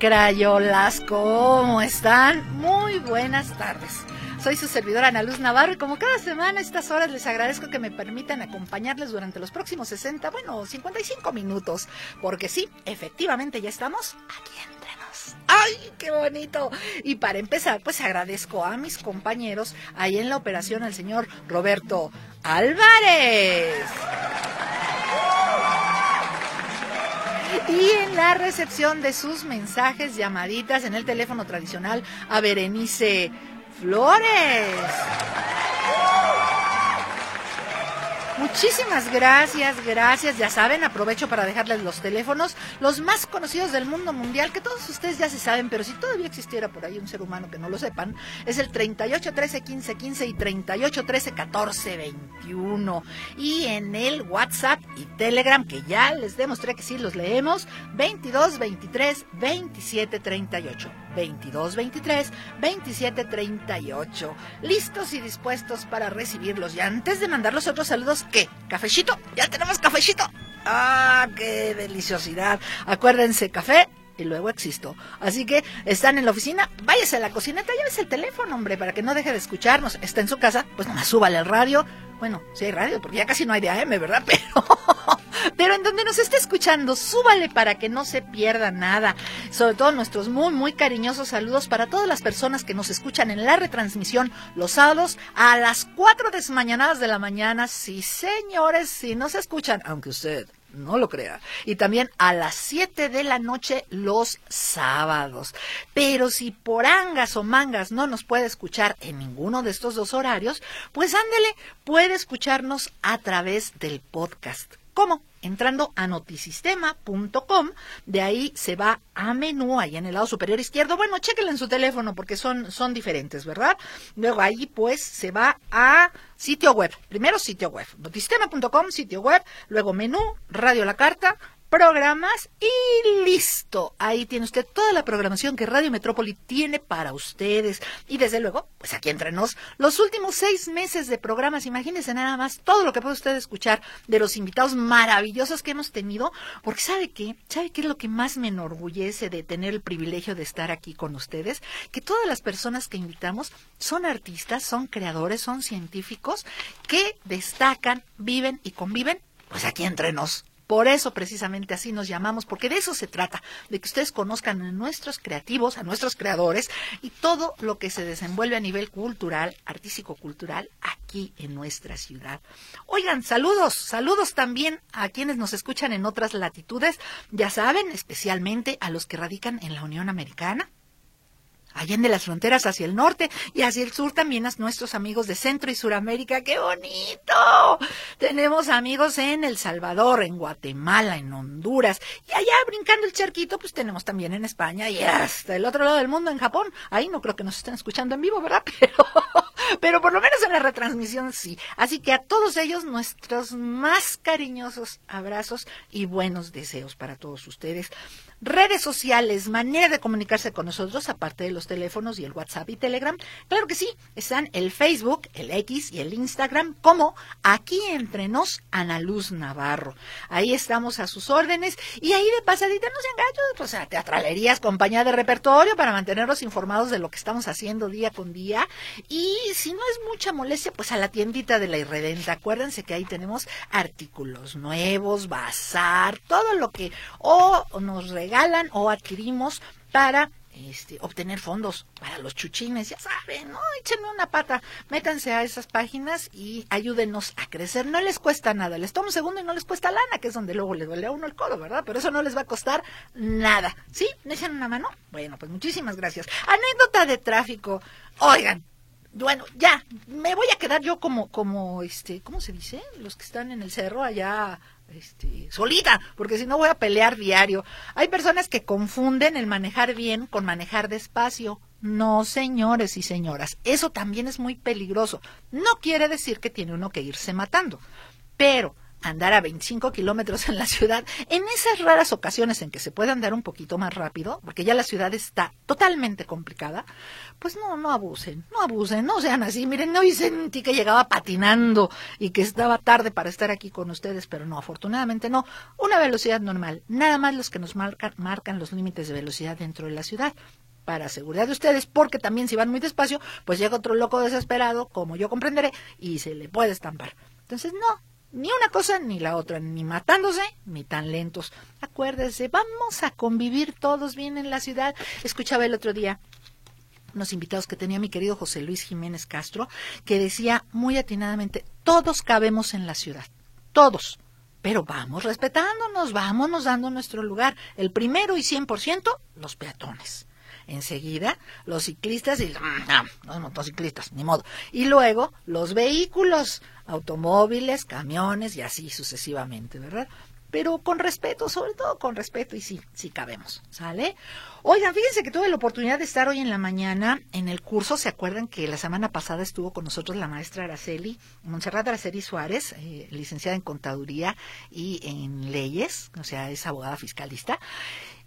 Crayolas, ¿cómo están? Muy buenas tardes. Soy su servidora Ana Luz Navarro y como cada semana a estas horas les agradezco que me permitan acompañarles durante los próximos 60, bueno, 55 minutos, porque sí, efectivamente ya estamos aquí entre nos. ¡Ay, qué bonito! Y para empezar, pues agradezco a mis compañeros ahí en la operación al señor Roberto Álvarez. Y en la recepción de sus mensajes, llamaditas en el teléfono tradicional a Berenice Flores. Muchísimas gracias, gracias. Ya saben, aprovecho para dejarles los teléfonos, los más conocidos del mundo mundial, que todos ustedes ya se saben, pero si todavía existiera por ahí un ser humano que no lo sepan, es el 38 13 15 15 y 38 13 14 21. Y en el WhatsApp y Telegram, que ya les demostré que sí los leemos, 22 23 27 38. 22 23 27 38. Listos y dispuestos para recibirlos. Y antes de mandar los otros saludos, ¿qué? ¿Cafecito? ¿Ya tenemos cafecito? ¡Ah, qué deliciosidad! Acuérdense, café y luego existo. Así que están en la oficina, váyase a la cocineta, llévese el teléfono, hombre, para que no deje de escucharnos. Está en su casa, pues nomás súbale el radio. Bueno, sí hay radio, porque ya casi no hay de AM, ¿verdad? Pero, pero en donde nos esté escuchando, súbale para que no se pierda nada. Sobre todo nuestros muy, muy cariñosos saludos para todas las personas que nos escuchan en la retransmisión los sábados a las 4 desmañanadas de la mañana. Sí, señores, si nos escuchan, aunque usted no lo crea. Y también a las 7 de la noche los sábados. Pero si por angas o mangas no nos puede escuchar en ninguno de estos dos horarios, pues ándele, puede escucharnos a través del podcast. ¿Cómo? Entrando a notisistema.com, de ahí se va a menú, ahí en el lado superior izquierdo. Bueno, chéquenlo en su teléfono porque son, son diferentes, ¿verdad? Luego ahí pues se va a sitio web. Primero sitio web, notisistema.com, sitio web, luego menú, radio la carta, programas y listo. Ahí tiene usted toda la programación que Radio Metrópoli tiene para ustedes. Y desde luego, pues aquí entre nos, los últimos seis meses de programas, imagínense nada más todo lo que puede usted escuchar de los invitados maravillosos que hemos tenido, porque sabe qué, sabe qué es lo que más me enorgullece de tener el privilegio de estar aquí con ustedes, que todas las personas que invitamos son artistas, son creadores, son científicos que destacan, viven y conviven, pues aquí entre nos por eso precisamente así nos llamamos, porque de eso se trata, de que ustedes conozcan a nuestros creativos, a nuestros creadores y todo lo que se desenvuelve a nivel cultural, artístico-cultural aquí en nuestra ciudad. Oigan, saludos, saludos también a quienes nos escuchan en otras latitudes, ya saben, especialmente a los que radican en la Unión Americana, Allende las fronteras hacia el norte y hacia el sur también a nuestros amigos de Centro y Suramérica. ¡Qué bonito! Tenemos amigos en El Salvador, en Guatemala, en Honduras. Y allá brincando el charquito, pues tenemos también en España y hasta el otro lado del mundo, en Japón. Ahí no creo que nos estén escuchando en vivo, ¿verdad? Pero, pero por lo menos en la retransmisión sí. Así que a todos ellos nuestros más cariñosos abrazos y buenos deseos para todos ustedes redes sociales, manera de comunicarse con nosotros, aparte de los teléfonos y el WhatsApp y Telegram. Claro que sí, están el Facebook, el X y el Instagram como aquí entre nos Ana Luz Navarro. Ahí estamos a sus órdenes y ahí de pasadita nos engaño, pues a teatralerías, compañía de repertorio para mantenerlos informados de lo que estamos haciendo día con día. Y si no es mucha molestia, pues a la tiendita de la Irredenta. Acuérdense que ahí tenemos artículos nuevos, bazar, todo lo que o nos regalan regalan o adquirimos para este, obtener fondos para los chuchines, ya saben, ¿no? Échenme una pata, métanse a esas páginas y ayúdenos a crecer. No les cuesta nada, les tomo un segundo y no les cuesta lana, que es donde luego les duele a uno el codo, ¿verdad? Pero eso no les va a costar nada. ¿Sí? ¿Me echan una mano? Bueno, pues muchísimas gracias. Anécdota de tráfico. Oigan, bueno, ya, me voy a quedar yo como, como, este, ¿cómo se dice? Los que están en el cerro allá este, solita, porque si no voy a pelear diario. Hay personas que confunden el manejar bien con manejar despacio. No, señores y señoras, eso también es muy peligroso. No quiere decir que tiene uno que irse matando, pero andar a 25 kilómetros en la ciudad, en esas raras ocasiones en que se puede andar un poquito más rápido, porque ya la ciudad está totalmente complicada, pues no, no abusen, no abusen, no sean así. Miren, hoy sentí que llegaba patinando y que estaba tarde para estar aquí con ustedes, pero no, afortunadamente no. Una velocidad normal, nada más los que nos marcan, marcan los límites de velocidad dentro de la ciudad para seguridad de ustedes, porque también si van muy despacio, pues llega otro loco desesperado, como yo comprenderé, y se le puede estampar. Entonces, no, ni una cosa ni la otra, ni matándose ni tan lentos. Acuérdese, vamos a convivir todos bien en la ciudad. Escuchaba el otro día unos invitados que tenía mi querido José Luis Jiménez Castro, que decía muy atinadamente, todos cabemos en la ciudad, todos, pero vamos respetándonos, vámonos dando nuestro lugar. El primero y cien por ciento, los peatones enseguida los ciclistas y mm, los motociclistas, ni modo. Y luego los vehículos, automóviles, camiones y así sucesivamente, ¿verdad? Pero con respeto, sobre todo con respeto y sí, sí cabemos, ¿sale? Oigan, fíjense que tuve la oportunidad de estar hoy en la mañana en el curso. ¿Se acuerdan que la semana pasada estuvo con nosotros la maestra Araceli, Montserrat Araceli Suárez, eh, licenciada en contaduría y en leyes, o sea, es abogada fiscalista?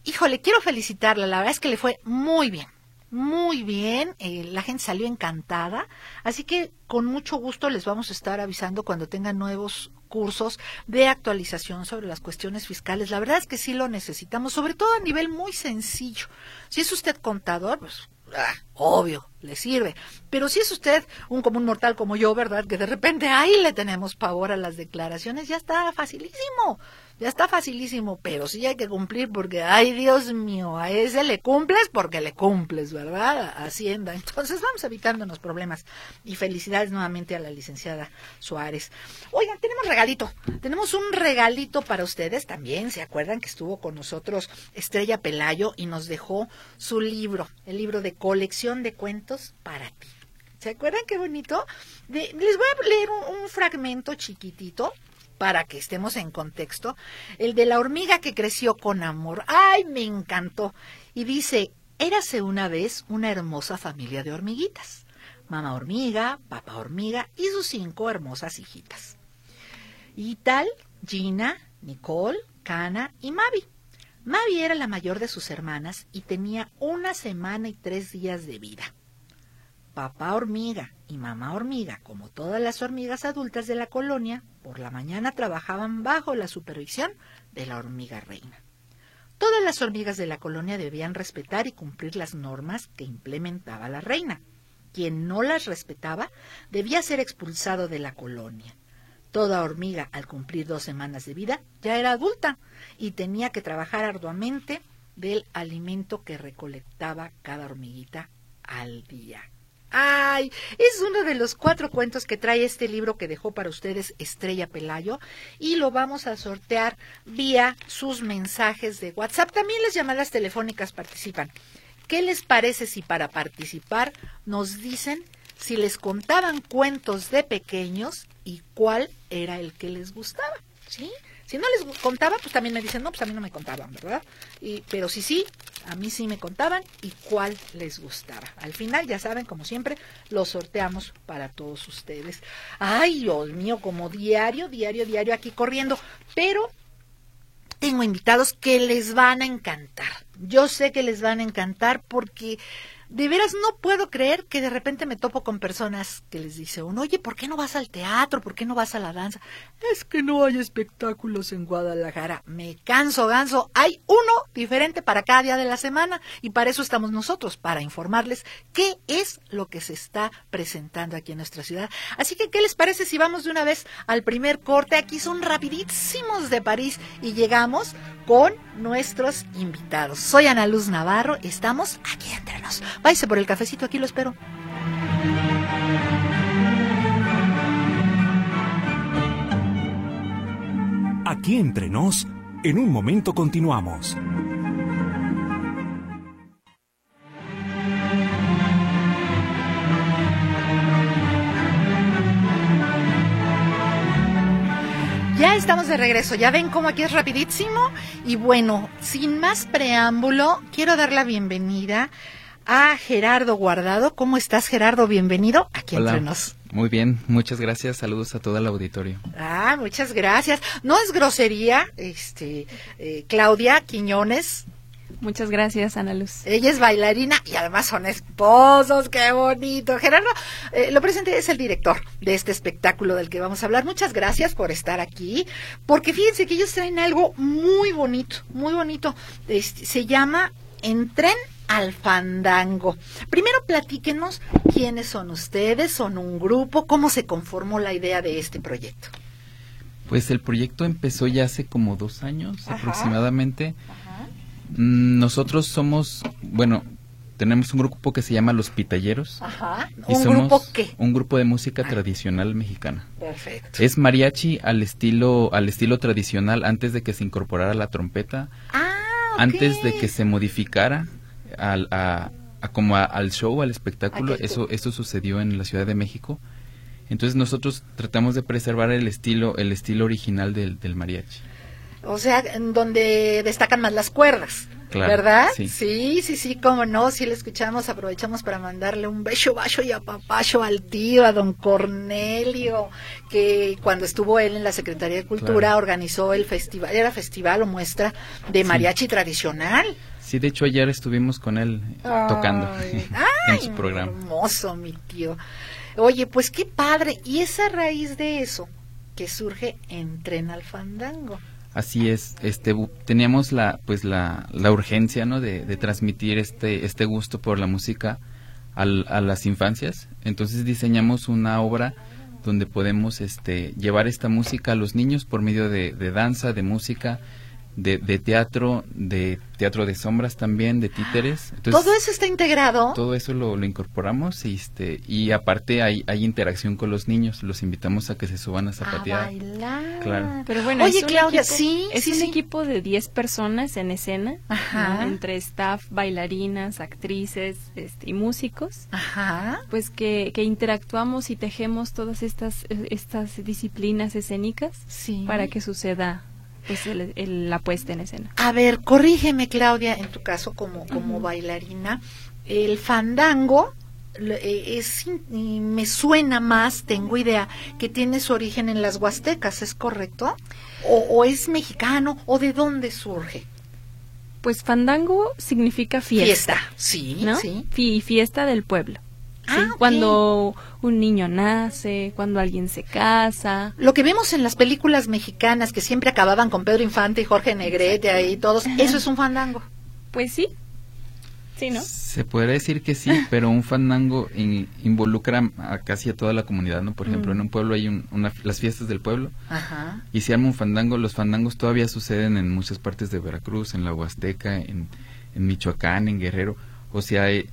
Híjole, quiero felicitarla, la verdad es que le fue muy bien, muy bien, eh, la gente salió encantada, así que con mucho gusto les vamos a estar avisando cuando tengan nuevos cursos de actualización sobre las cuestiones fiscales. La verdad es que sí lo necesitamos, sobre todo a nivel muy sencillo. Si es usted contador, pues ah, obvio, le sirve. Pero si es usted un común mortal como yo, ¿verdad? Que de repente ahí le tenemos pavor a las declaraciones, ya está facilísimo. Ya está facilísimo, pero sí hay que cumplir porque, ay Dios mío, a ese le cumples porque le cumples, ¿verdad? Hacienda. Entonces vamos evitándonos problemas. Y felicidades nuevamente a la licenciada Suárez. Oigan, tenemos regalito. Tenemos un regalito para ustedes también. ¿Se acuerdan que estuvo con nosotros Estrella Pelayo y nos dejó su libro, el libro de colección de cuentos para ti? ¿Se acuerdan qué bonito? les voy a leer un fragmento chiquitito para que estemos en contexto, el de la hormiga que creció con amor. ¡Ay, me encantó! Y dice, érase una vez una hermosa familia de hormiguitas. Mamá hormiga, papá hormiga y sus cinco hermosas hijitas. Y tal, Gina, Nicole, Cana y Mavi. Mavi era la mayor de sus hermanas y tenía una semana y tres días de vida. Papá hormiga y mamá hormiga, como todas las hormigas adultas de la colonia, por la mañana trabajaban bajo la supervisión de la hormiga reina. Todas las hormigas de la colonia debían respetar y cumplir las normas que implementaba la reina. Quien no las respetaba debía ser expulsado de la colonia. Toda hormiga, al cumplir dos semanas de vida, ya era adulta y tenía que trabajar arduamente del alimento que recolectaba cada hormiguita al día. Ay, es uno de los cuatro cuentos que trae este libro que dejó para ustedes Estrella Pelayo y lo vamos a sortear vía sus mensajes de WhatsApp. También las llamadas telefónicas participan. ¿Qué les parece si para participar nos dicen si les contaban cuentos de pequeños y cuál era el que les gustaba? ¿Sí? Si no les contaba, pues también me dicen, no, pues a mí no me contaban, ¿verdad? Y, pero si sí, a mí sí me contaban y cuál les gustaba. Al final, ya saben, como siempre, lo sorteamos para todos ustedes. Ay, Dios mío, como diario, diario, diario aquí corriendo. Pero tengo invitados que les van a encantar. Yo sé que les van a encantar porque de veras no puedo creer que de repente me topo con personas que les dice uno, oye, ¿por qué no vas al teatro? ¿Por qué no vas a la danza? Es que no hay espectáculos en Guadalajara. Me canso, ganso. Hay uno diferente para cada día de la semana y para eso estamos nosotros, para informarles qué es lo que se está presentando aquí en nuestra ciudad. Así que, ¿qué les parece si vamos de una vez al primer corte? Aquí son rapidísimos de París y llegamos con nuestros invitados. Soy Ana Luz Navarro, estamos aquí entre nos. Váyase por el cafecito, aquí lo espero. Aquí entre nos, en un momento continuamos. Estamos de regreso. Ya ven cómo aquí es rapidísimo. Y bueno, sin más preámbulo, quiero dar la bienvenida a Gerardo Guardado. ¿Cómo estás, Gerardo? Bienvenido aquí Hola. entre nos. Muy bien, muchas gracias. Saludos a todo el auditorio. Ah, muchas gracias. No es grosería, este, eh, Claudia Quiñones. Muchas gracias, Ana Luz. Ella es bailarina y además son esposos. ¡Qué bonito! Gerardo, eh, lo presente es el director de este espectáculo del que vamos a hablar. Muchas gracias por estar aquí, porque fíjense que ellos traen algo muy bonito, muy bonito. Este, se llama En tren al fandango. Primero platíquenos quiénes son ustedes, son un grupo, cómo se conformó la idea de este proyecto. Pues el proyecto empezó ya hace como dos años Ajá. aproximadamente. Nosotros somos, bueno, tenemos un grupo que se llama Los Pitalleros. Ajá. y ¿Un somos grupo qué? Un grupo de música tradicional mexicana. Perfecto. Es mariachi al estilo, al estilo tradicional antes de que se incorporara la trompeta, Ah, ok. antes de que se modificara al, a, a como a- al show, al espectáculo. Aquel Eso, eso sucedió en la Ciudad de México. Entonces nosotros tratamos de preservar el estilo, el estilo original del, del mariachi. O sea, en donde destacan más las cuerdas. Claro, ¿Verdad? sí. sí, sí, sí, cómo no, si le escuchamos, aprovechamos para mandarle un beso, bacho y apapacho al tío, a don Cornelio, que cuando estuvo él en la Secretaría de Cultura Claro. organizó el festival, era festival o muestra de Sí. mariachi tradicional. Sí, de hecho ayer estuvimos con él eh, tocando Ay, en su programa. Hermoso, mi tío. Oye, pues qué padre. Y es a raíz de eso que surge en Tren al Fandango. Así es, este teníamos la pues la, la urgencia, ¿no? De, transmitir este este gusto por la música al- a las infancias. Entonces diseñamos una obra donde podemos este llevar esta música a los niños por medio de danza, de música, de, de teatro, de teatro de sombras también, de títeres. Entonces, Todo eso está integrado. todo eso lo, lo incorporamos y este y aparte hay, hay interacción con los niños. Los invitamos a que se suban a a zapatear. bailar. Claro. Pero bueno, Oye, es Claudia, equipo- sí, es sí, un sí. equipo de 10 personas en escena, Ajá. ¿no? entre staff, bailarinas, actrices este, y músicos, Ajá. pues que, que interactuamos y tejemos todas estas, estas disciplinas escénicas Sí. para que suceda pues el- el- la puesta en escena. A ver, corrígeme, Claudia, en tu caso como, como bailarina. El fandango eh, es, me suena más, tengo idea, que tiene su origen en las huastecas, ¿es correcto? ¿O, o es mexicano? ¿O de dónde surge? Pues fandango significa fiesta, Sí, ¿no? sí. Fi- fiesta del pueblo. Ah, ¿sí? ok. Cuando un niño nace, cuando alguien se casa, Lo que vemos en las películas mexicanas que siempre acababan con Pedro Infante y Jorge Negrete ahí todos, eso es un fandango. pues sí. Sí, ¿no? Se podría decir que sí, pero un fandango in- involucra a casi a toda la comunidad, ¿no? Por ejemplo, Mm. en un pueblo hay un- una, las fiestas del pueblo Ajá. y se arma un fandango. Los fandangos todavía suceden en muchas partes de Veracruz, en la Huasteca, en, en Michoacán, en Guerrero. O sea, eh,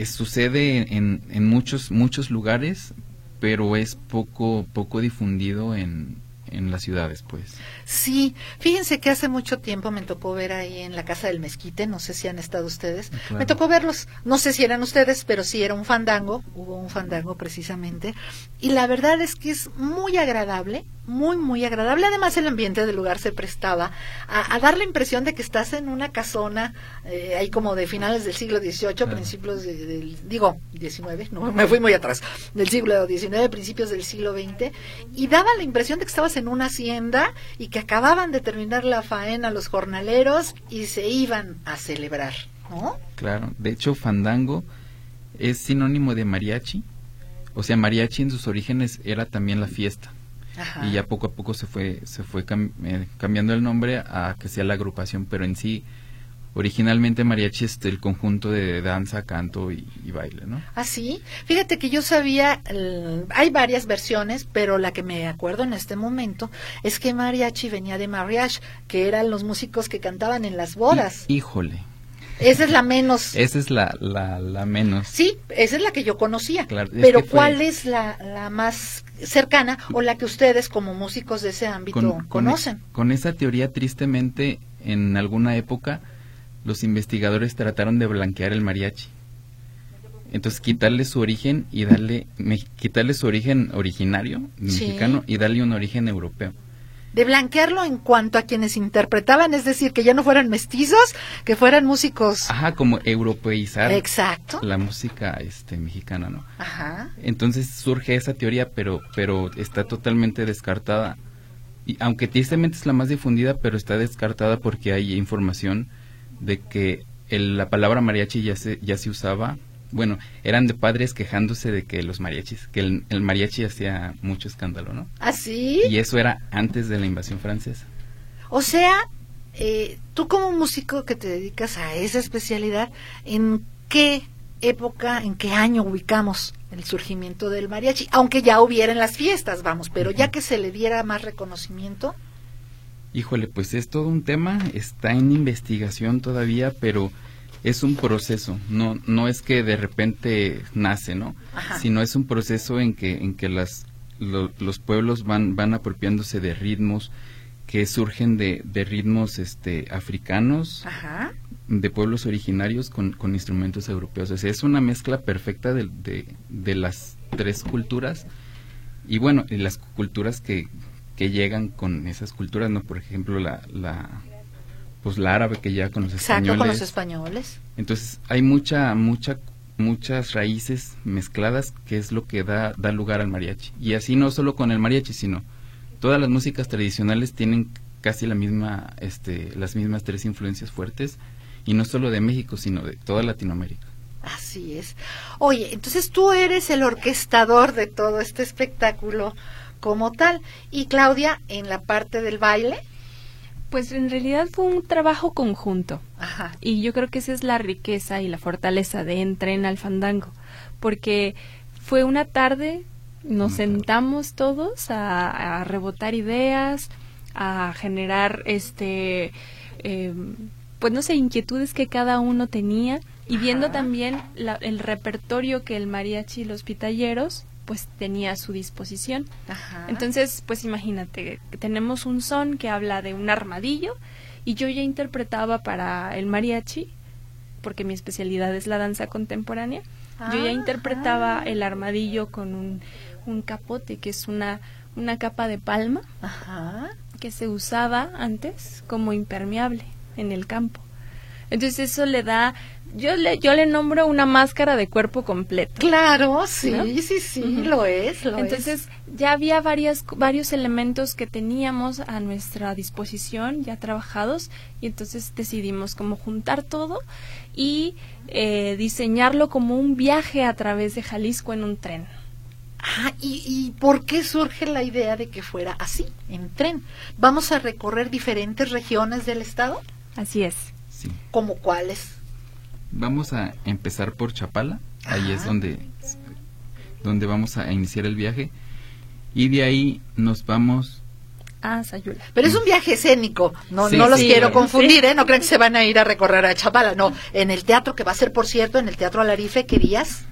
eh, sucede en, en muchos muchos lugares, pero es poco poco difundido en, en las ciudades, pues. Sí, fíjense que hace mucho tiempo me tocó ver ahí en la casa del mezquite, no sé si han estado ustedes, Claro. me tocó verlos, no sé si eran ustedes, pero sí era un fandango, hubo un fandango precisamente, y la verdad es que es muy agradable, muy, muy agradable, además el ambiente del lugar se prestaba a, a dar la impresión de que estás en una casona, eh, ahí como de finales del siglo XVIII, principios de- del, digo, XIX, no, me fui muy atrás, del siglo XIX, principios del siglo XX, y daba la impresión de que estabas en una hacienda y que acababan de terminar la faena los jornaleros y se iban a celebrar, ¿no? Claro, de hecho fandango es sinónimo de mariachi. O sea, mariachi en sus orígenes era también la fiesta. Ajá. y ya poco a poco se fue se fue cam- eh, cambiando el nombre a que sea la agrupación pero en sí originalmente mariachi es el conjunto de danza canto y, y baile no Ah, sí. Fíjate que yo sabía, el- hay varias versiones, pero la que me acuerdo en este momento es que mariachi venía de mariage, que eran los músicos que cantaban en las bodas. Hí- híjole Esa es la menos. esa es la, la, la menos Sí, esa es la que yo conocía. Claro, pero fue- ¿cuál es la, la más cercana o la que ustedes como músicos de ese ámbito con, con- conocen? con esa teoría tristemente en alguna época los investigadores trataron de blanquear el mariachi entonces quitarle su origen y darle me- quitarle su origen originario Sí. mexicano y darle un origen europeo de blanquearlo en cuanto a quienes interpretaban, es decir, que ya no fueran mestizos, que fueran músicos. Ajá, como europeizar Exacto. la música este mexicana, ¿no? Ajá. Entonces surge esa teoría, pero pero está totalmente descartada. Y aunque tristemente es la más difundida, pero está descartada porque hay información de que el- la palabra mariachi ya se ya se usaba. Bueno, eran de padres quejándose de que los mariachis, que el, el mariachi hacía mucho escándalo, ¿no? ¿Así? Y eso era antes de la invasión francesa. O sea, eh, tú como músico que te dedicas a esa especialidad, ¿en qué época, en qué año ubicamos el surgimiento del mariachi? Aunque ya hubiera en las fiestas, vamos, pero ya que se le diera más reconocimiento. Híjole, pues es todo un tema, está en investigación todavía, pero es un proceso, no no es que de repente nace, ¿no? Ajá. Sino es un proceso en que en que las lo- los pueblos van van apropiándose de ritmos que surgen de, de ritmos este africanos, Ajá. de pueblos originarios con, con instrumentos europeos. O sea, es una mezcla perfecta de, de, de las tres culturas y bueno, y las culturas que, que llegan con esas culturas, ¿no? Por ejemplo, la, la pues la árabe que llega con los Exacto, españoles. con los españoles. Entonces, hay mucha mucha muchas raíces mezcladas que es lo que da da lugar al mariachi. Y así no solo con el mariachi, sino todas las músicas tradicionales tienen casi la misma este las mismas tres influencias fuertes y no solo de México, sino de toda Latinoamérica. Así es. Oye, entonces tú eres el orquestador de todo este espectáculo como tal. Y Claudia, en la parte del baile. Pues en realidad fue un trabajo conjunto. Ajá. Y yo creo que esa es la riqueza y la fortaleza de Entren al Fandango, porque fue una tarde, nos sentamos todos a, a rebotar ideas, a generar este, eh, pues no sé, inquietudes que cada uno tenía y viendo Ajá. también la- el repertorio que el mariachi y los pitalleros pues tenía a su disposición. Ajá. Entonces, pues imagínate, que tenemos un son que habla de un armadillo y yo ya interpretaba para el mariachi, porque mi especialidad es la danza contemporánea, yo ya Ah, interpretaba ajá. el armadillo con un, un capote, que es una, una capa de palma Ajá. que se usaba antes como impermeable en el campo. Entonces eso le da, yo le, yo le nombro una máscara de cuerpo completo. Claro, sí, ¿No? sí, sí, lo es, lo es. Entonces ya había varias, varios elementos que teníamos a nuestra disposición ya trabajados y entonces decidimos como juntar todo y eh, diseñarlo como un viaje a través de Jalisco en un tren. Ah, ¿y, ¿y por qué surge la idea de que fuera así, en tren? ¿Vamos a recorrer diferentes regiones del estado? Así es. Sí. ¿Como cuáles? Vamos a empezar por Chapala, ahí es Ajá. donde donde vamos a iniciar el viaje y de ahí nos vamos Ah, Sayula. Pero es un viaje escénico, no, Sí, no los sí, quiero claro. confundir, ¿eh? No crean que se van a ir a recorrer a Chapala, no. En el teatro, que va a ser, por cierto, en el Teatro Alarife, ¿qué días?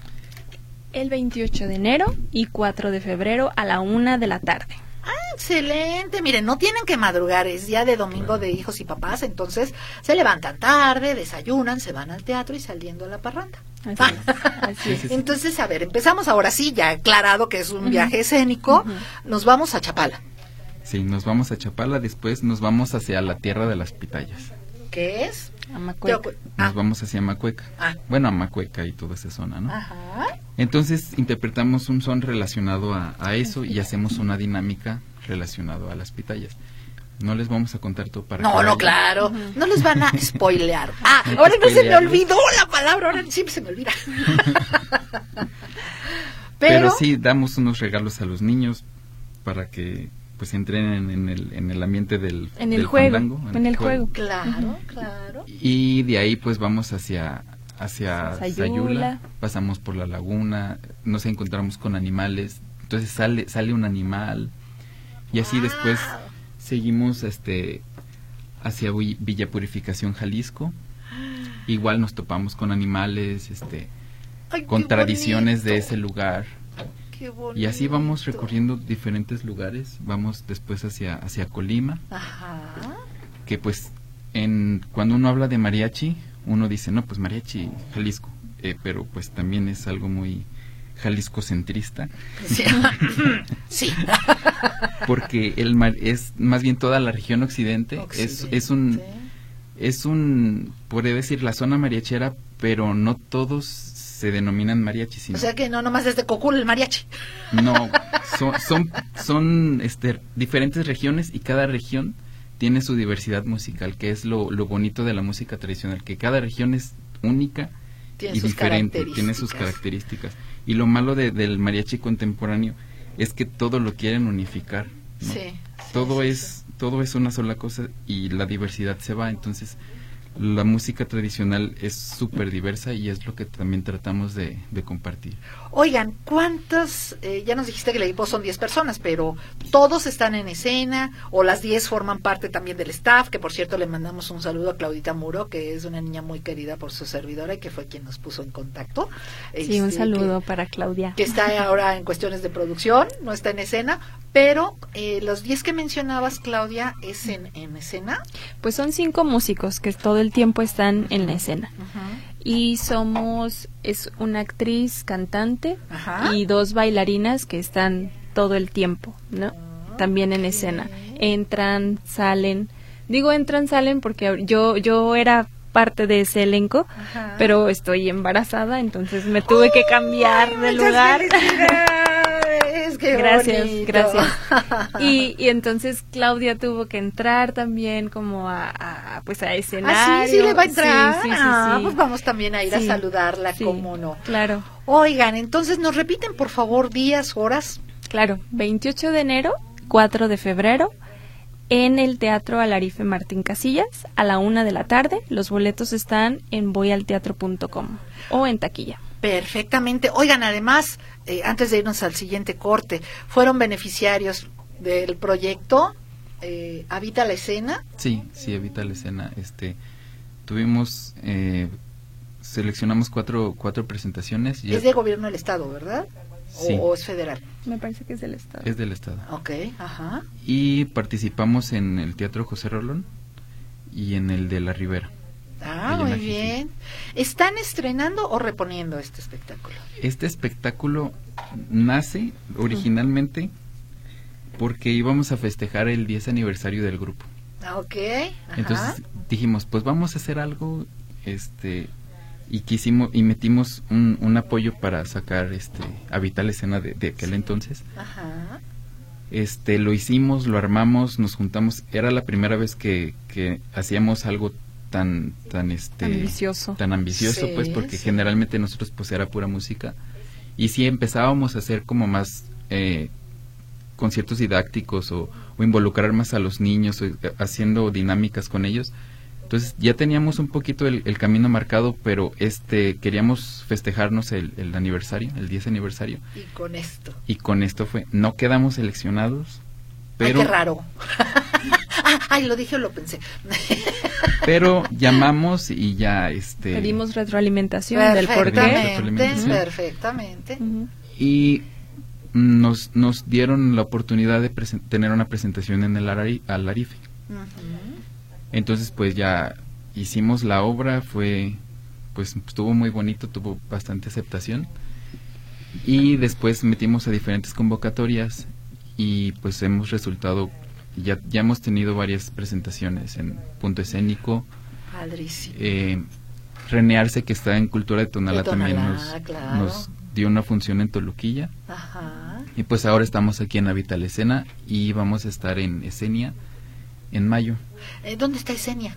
El 28 de enero y 4 de febrero a la una de la tarde. Ah, excelente. Miren, no tienen que madrugar, es día de domingo de hijos y papás, entonces se levantan tarde, desayunan, se van al teatro y saliendo a la parranda. Así es. Así es. Sí, sí. Entonces, a ver, empezamos ahora sí, ya aclarado que es un viaje escénico, nos vamos a Chapala. sí, nos vamos a Chapala, después nos vamos hacia la tierra de las pitayas. ¿Qué es? Amacueca. Teocu- Nos Ah, vamos hacia Macueca. Ah. Bueno, a Macueca y toda esa zona, ¿no? Ajá. Entonces interpretamos un son relacionado a, a eso y hacemos una dinámica relacionado a las pitayas. No les vamos a contar todo para que No, no, claro. No les van a spoilear. Ah, ahora no se me olvidó la palabra, ahora siempre se me olvida. Pero, sí damos unos regalos a los niños para que pues entrenen en el, en el ambiente del, En el del juego, fandango, en el juego. Claro, claro. Y de ahí pues vamos hacia hacia Sayula. Sayula, pasamos por la laguna, nos encontramos con animales, entonces sale sale un animal y así después seguimos este hacia Vi- Villa Purificación Jalisco. Igual nos topamos con animales, este Ay, con tradiciones de ese lugar. Y así vamos recorriendo diferentes lugares, vamos después hacia hacia Colima, Ajá. que pues en cuando uno habla de mariachi, uno dice, "No, pues mariachi Jalisco", Eh, pero pues también es algo muy Jalisco centrista. Sí. sí. porque el mar es más bien toda la región occidente, Es, es un es un podría decir la zona mariachera, pero no todos se denominan mariachi. Sino o sea que no nomás es de Cocul el mariachi. No, son son, son este diferentes regiones y cada región tiene su diversidad musical, que es lo, lo bonito de la música tradicional, que cada región es única y diferente, tiene sus características. Y lo malo de, del mariachi contemporáneo es que todo lo quieren unificar. todo es todo es una sola cosa y la diversidad se va. Entonces la música tradicional es súper diversa y es lo que también tratamos de, compartir. Oigan, ¿cuántos, eh, ya nos dijiste que el equipo son 10 personas, pero todos están en escena o las 10 forman parte también del staff, que por cierto le mandamos un saludo a Claudita Muro, que es una niña muy querida por su servidora y que fue quien nos puso en contacto. Sí, un este, saludo para Claudia. Que está ahora en cuestiones de producción, no está en escena, pero eh, los 10 que mencionabas, Claudia, ¿es en, en escena? Pues son cinco músicos que todo el tiempo están en la escena. Y somos, es una actriz cantante y dos bailarinas que están todo el tiempo, ¿no? También en escena. Entran, salen. Digo entran, salen porque yo, yo era parte de ese elenco, pero estoy embarazada, entonces me tuve que cambiar de lugar. Gracias, gracias. Y, y entonces Claudia tuvo que entrar también como a, pues a escenario. Ah, sí, sí le va a entrar. ah, pues vamos también a ir a saludarla, cómo no. Claro. Oigan, entonces nos repiten por favor días, horas. Claro, 28 de enero, 4 de febrero, en el Teatro Alarife Martín Casillas a la una de la tarde. Los boletos están en voyalteatro.com o en taquilla. Perfectamente. Oigan, además, eh, antes de irnos al siguiente corte, fueron beneficiarios del proyecto eh, Habita la Escena. Sí, sí, Habita la Escena. Este, tuvimos, eh, seleccionamos cuatro, cuatro presentaciones. es de gobierno del Estado, ¿verdad? Sí. O, es federal? Me parece que es del Estado. Es del Estado. Ok, ajá. Y participamos en el Teatro José Rolón y en el de La Ribera. Ah, muy bien. ¿Están estrenando o reponiendo este espectáculo? Este espectáculo nace originalmente porque íbamos a festejar el 10 aniversario del grupo. Ah, ok. Entonces dijimos, pues vamos a hacer algo, este, y quisimos y metimos un, apoyo para sacar este a Vital Escena de, aquel entonces. Ajá. Este, lo hicimos, lo armamos, nos juntamos. Era la primera vez que, que hacíamos algo tan tan este ambicioso. tan ambicioso pues porque generalmente nosotros pues era pura música. Y si empezábamos a hacer como más eh, conciertos didácticos o, involucrar más a los niños eh, haciendo dinámicas con ellos. Entonces ya teníamos un poquito el, camino marcado pero este queríamos festejarnos el, aniversario el 10 aniversario. Y con esto. Y con esto fue no quedamos seleccionados pero qué raro. Ay lo dije o lo pensé. Pero llamamos y ya este pedimos retroalimentación del por Perfectamente. Y nos, nos dieron la oportunidad de tener una presentación en el Alarife. Entonces pues ya hicimos la obra, fue pues estuvo muy bonito, tuvo bastante aceptación. Y después metimos a diferentes convocatorias y pues hemos resultado ya, ya hemos tenido varias presentaciones en Punto Escénico. Eh, Renearse, que está en Cultura de Tonalá, también nos, dio una función en Toluquilla. Y pues ahora estamos aquí en la Vital Escena y vamos a estar en Esenia en mayo. Eh, ¿Dónde está Esenia?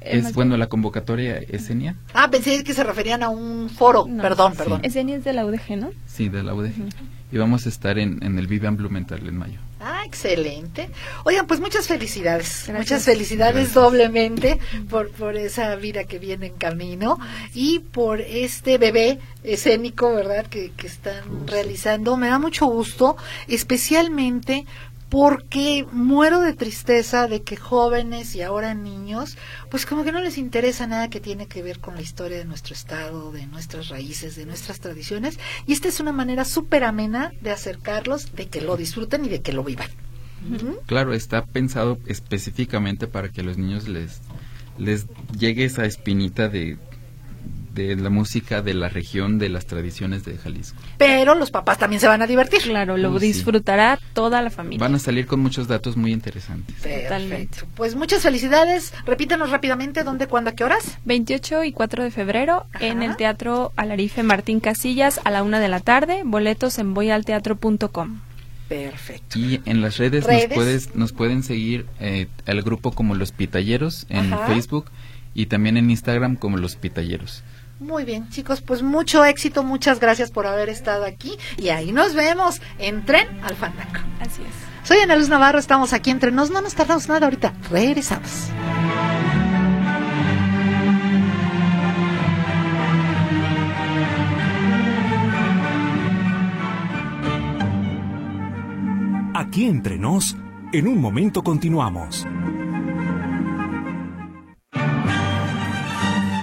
Es bueno la convocatoria Esenia. Ah, pensé que se referían a un foro. perdón, perdón. Esenia es de la UDG, ¿no? Sí, de la UDG. Y vamos a estar en, en el Vivian Blumenthal en mayo. Ah, excelente. Oigan, pues muchas felicidades. Muchas felicidades doblemente por, por esa vida que viene en camino y por este bebé escénico, ¿verdad? Que, que están realizando. Me da mucho gusto, especialmente porque muero de tristeza de que jóvenes y ahora niños, pues como que no les interesa nada que tiene que ver con la historia de nuestro estado, de nuestras raíces, de nuestras tradiciones, y esta es una manera súper amena de acercarlos, de que lo disfruten y de que lo vivan. Claro, está pensado específicamente para que a los niños les, les llegue esa espinita de, de la música de la región, de las tradiciones de Jalisco. Pero los papás también se van a divertir. Claro, lo Uy, sí. disfrutará toda la familia. Van a salir con muchos datos muy interesantes. Totalmente. Perfecto. Pues muchas felicidades. Repítanos rápidamente dónde, cuándo, a qué horas. 28 y 4 de febrero en Ajá. el Teatro Alarife Martín Casillas a la una de la tarde. Boletos en voyalteatro.com. Perfecto. Y en las redes, ¿Redes? Nos, puedes, nos pueden seguir eh, el grupo como Los Pitalleros en Ajá. Facebook y también en Instagram como Los Pitalleros. Muy bien, chicos, pues mucho éxito, muchas gracias por haber estado aquí y ahí nos vemos en Tren al Fandango. Así es. Soy Ana Luz Navarro, estamos aquí entre nos, no nos tardamos nada ahorita, regresamos. Aquí entre nos, en un momento continuamos.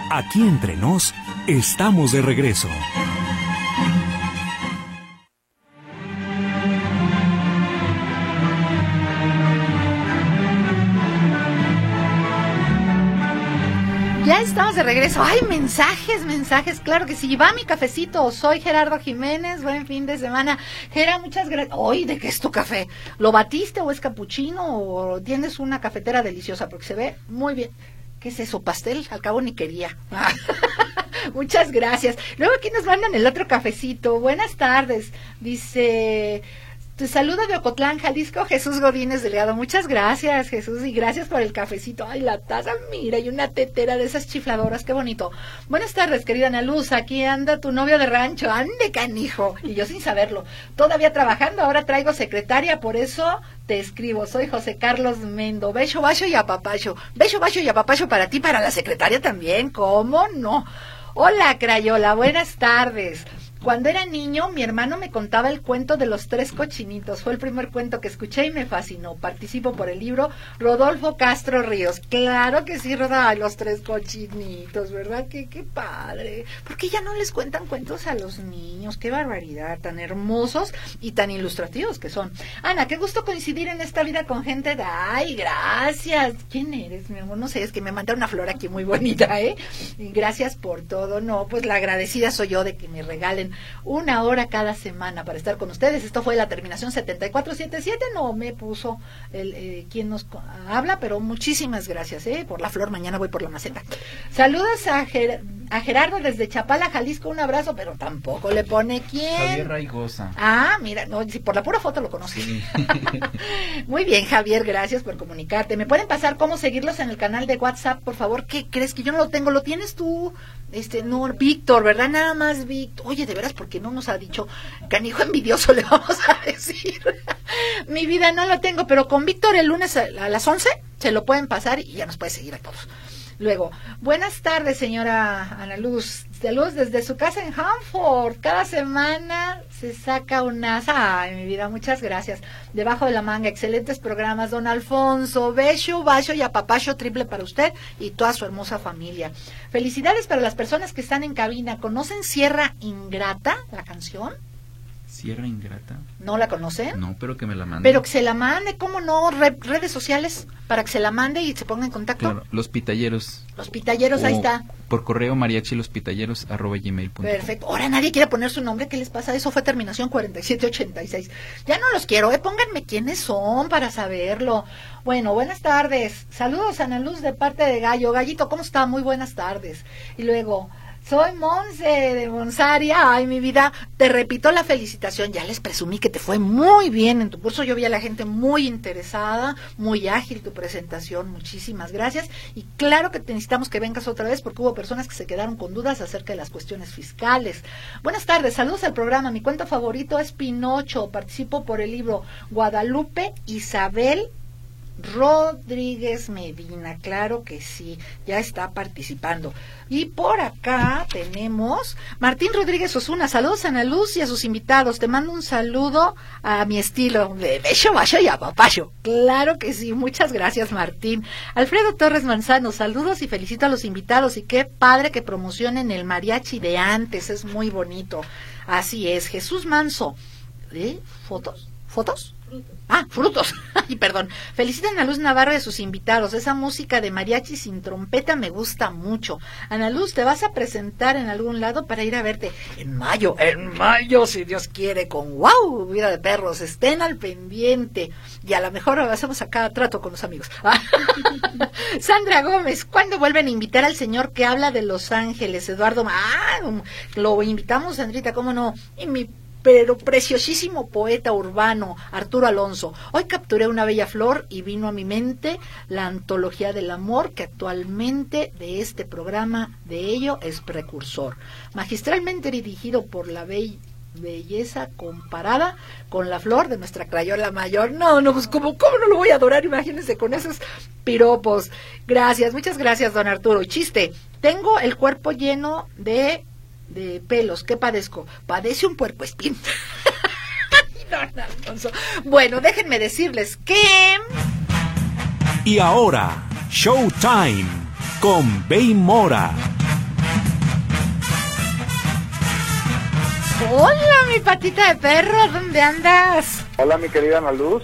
Aquí entre nos, estamos de regreso. Ya estamos de regreso. Ay, mensajes, mensajes. Claro que sí. Va mi cafecito. Soy Gerardo Jiménez. Buen fin de semana. Gera, muchas gracias. Hoy, ¿de qué es tu café? ¿Lo batiste o es capuchino o tienes una cafetera deliciosa? Porque se ve muy bien. ¿Qué es eso? ¿Pastel? Al cabo ni quería. Muchas gracias. Luego aquí nos mandan el otro cafecito. Buenas tardes. Dice, te saluda de Ocotlán, Jalisco, Jesús Godínez Delgado. Muchas gracias, Jesús, y gracias por el cafecito. Ay, la taza, mira, y una tetera de esas chifladoras, qué bonito. Buenas tardes, querida Ana Luz, aquí anda tu novio de rancho, ande canijo. Y yo sin saberlo, todavía trabajando, ahora traigo secretaria, por eso te escribo. Soy José Carlos Mendo. Beso, bacho y apapacho. Beso, bacho y apapacho para ti, para la secretaria también, ¿cómo no? Hola, Crayola, buenas tardes. Cuando era niño, mi hermano me contaba el cuento de los tres cochinitos. Fue el primer cuento que escuché y me fascinó. Participo por el libro Rodolfo Castro Ríos. Claro que sí, Roda, los tres cochinitos, ¿verdad? Qué, qué padre. Porque ya no les cuentan cuentos a los niños. Qué barbaridad, tan hermosos y tan ilustrativos que son. Ana, qué gusto coincidir en esta vida con gente de... Ay, gracias. ¿Quién eres, mi amor? No sé, es que me mandaron una flor aquí muy bonita, ¿eh? Gracias por todo. No, pues la agradecida soy yo de que me regalen una hora cada semana para estar con ustedes. Esto fue la terminación 7477. No me puso el, eh, quien nos habla, pero muchísimas gracias ¿eh? por la flor. Mañana voy por la maceta. Saludos a, Ger- a Gerardo desde Chapala, Jalisco. Un abrazo, pero tampoco le pone quién. Javier Raigosa. Ah, mira, no, si por la pura foto lo conocí. Sí. Muy bien, Javier, gracias por comunicarte. ¿Me pueden pasar cómo seguirlos en el canal de WhatsApp, por favor? ¿Qué crees que yo no lo tengo? ¿Lo tienes tú? Este, no, Víctor, ¿verdad? Nada más Víctor. Oye, de veras, porque no nos ha dicho canijo envidioso, le vamos a decir. Mi vida no lo tengo, pero con Víctor el lunes a, a las 11 se lo pueden pasar y ya nos puede seguir a todos. Luego, buenas tardes, señora Ana Luz. Saludos desde su casa en Hanford. Cada semana se saca una... Ay, mi vida, muchas gracias. Debajo de la manga, excelentes programas. Don Alfonso, beso, bacho y apapacho triple para usted y toda su hermosa familia. Felicidades para las personas que están en cabina. ¿Conocen Sierra Ingrata, la canción? Sierra Ingrata. ¿No la conocen? No, pero que me la mande. Pero que se la mande, ¿cómo no? Re- redes sociales para que se la mande y se ponga en contacto. Claro, Los Pitalleros. Los pitalleros, ahí está. Por correo mariachi los pitalleros arroba gmail punto com. Perfecto. Ahora nadie quiere poner su nombre. ¿Qué les pasa? Eso fue terminación 4786. Ya no los quiero, ¿eh? Pónganme quiénes son para saberlo. Bueno, buenas tardes. Saludos, Ana Luz, de parte de Gallo. Gallito, ¿cómo está? Muy buenas tardes. Y luego, soy Monse de Monsaria. Ay, mi vida, te repito la felicitación. Ya les presumí que te fue muy bien en tu curso. Yo vi a la gente muy interesada, muy ágil tu presentación. Muchísimas gracias. Y claro que te necesitamos que vengas otra vez porque hubo personas que se quedaron con dudas acerca de las cuestiones fiscales. Buenas tardes, saludos al programa. Mi cuento favorito es Pinocho. Participo por el libro Guadalupe Isabel Rodríguez Medina, claro que sí, ya está participando. Y por acá tenemos Martín Rodríguez Osuna, saludos a Ana Luz y a sus invitados. Te mando un saludo a mi estilo de beso, bacho y a papacho. Claro que sí, muchas gracias Martín. Alfredo Torres Manzano, saludos y felicito a los invitados y qué padre que promocionen el mariachi de antes, es muy bonito. Así es, Jesús Manso. ¿Eh? ¿Fotos? ¿Fotos? Ah, frutos. y perdón. Felicitan a Luz Navarro y a sus invitados. Esa música de mariachi sin trompeta me gusta mucho. Ana Luz, ¿te vas a presentar en algún lado para ir a verte? En mayo, en mayo, si Dios quiere, con wow, vida de perros. Estén al pendiente. Y a lo mejor hacemos acá trato con los amigos. Sandra Gómez, ¿cuándo vuelven a invitar al señor que habla de Los Ángeles? Eduardo, ah, lo invitamos, Sandrita, ¿cómo no? Y mi pero preciosísimo poeta urbano, Arturo Alonso. Hoy capturé una bella flor y vino a mi mente la antología del amor que actualmente de este programa de ello es precursor. Magistralmente dirigido por la belleza comparada con la flor de nuestra crayola mayor. No, no, pues ¿cómo, cómo no lo voy a adorar, imagínense con esos piropos. Gracias, muchas gracias, don Arturo. Chiste, tengo el cuerpo lleno de de pelos. ¿Qué padezco? Padece un puerco espín. bueno, déjenme decirles que... Y ahora, Showtime con Bay Mora. Hola, mi patita de perro, ¿dónde andas? Hola, mi querida Ana Luz.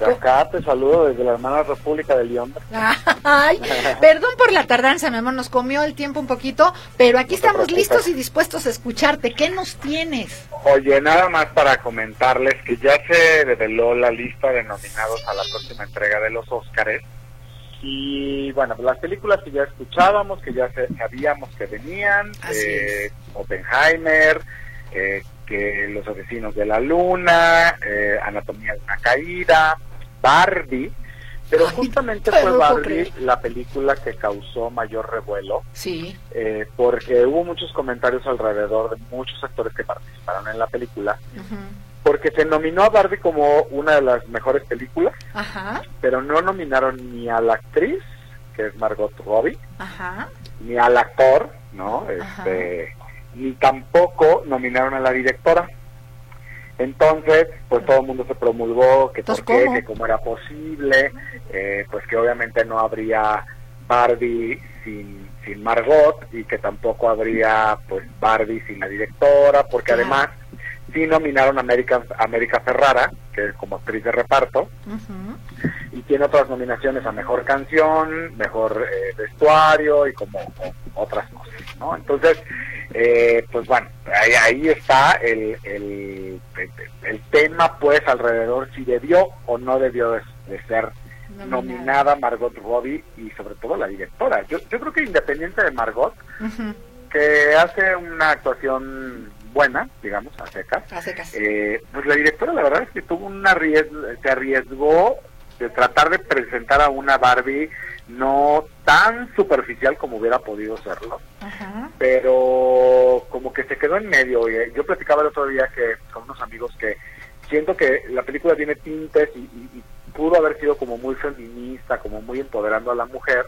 Acá te saludo desde la hermana República de León. Ay, perdón por la tardanza, mi amor, nos comió el tiempo un poquito, pero aquí estamos listos y dispuestos a escucharte. ¿Qué nos tienes? Oye, nada más para comentarles que ya se reveló la lista de nominados a la próxima entrega de los Óscares. Y bueno, las películas que ya escuchábamos, que ya sabíamos que venían, eh, Oppenheimer, eh, que Los asesinos de la luna, eh, Anatomía de una caída, Barbie, pero justamente fue Barbie la película que causó mayor revuelo. Sí. Eh, porque hubo muchos comentarios alrededor de muchos actores que participaron en la película. Porque se nominó a Barbie como una de las mejores películas, pero no nominaron ni a la actriz, que es Margot Robbie, ni al actor, ¿no? Este, ni tampoco nominaron a la directora. Entonces, pues todo el mundo se promulgó que por qué, que cómo era posible, eh, pues que obviamente no habría Barbie sin, sin Margot y que tampoco habría pues Barbie sin la directora, porque además sí nominaron a América, América Ferrara, que es como actriz de reparto, y tiene otras nominaciones a Mejor Canción, Mejor eh, Vestuario y como, otras cosas, ¿no? Entonces, eh, pues bueno, ahí, ahí está el, el, el, tema, pues, alrededor si debió o no debió de, ser nominada. Margot Robbie y sobre todo la directora. Yo, yo creo que independiente de Margot, que hace una actuación buena, digamos, a secas, eh, pues la directora la verdad es que tuvo una se arriesgó de tratar de presentar a una Barbie no tan superficial como hubiera podido serlo, pero como que se quedó en medio. Eh, yo platicaba el otro día que con unos amigos que siento que la película tiene tintes y, pudo haber sido como muy feminista, como muy empoderando a la mujer.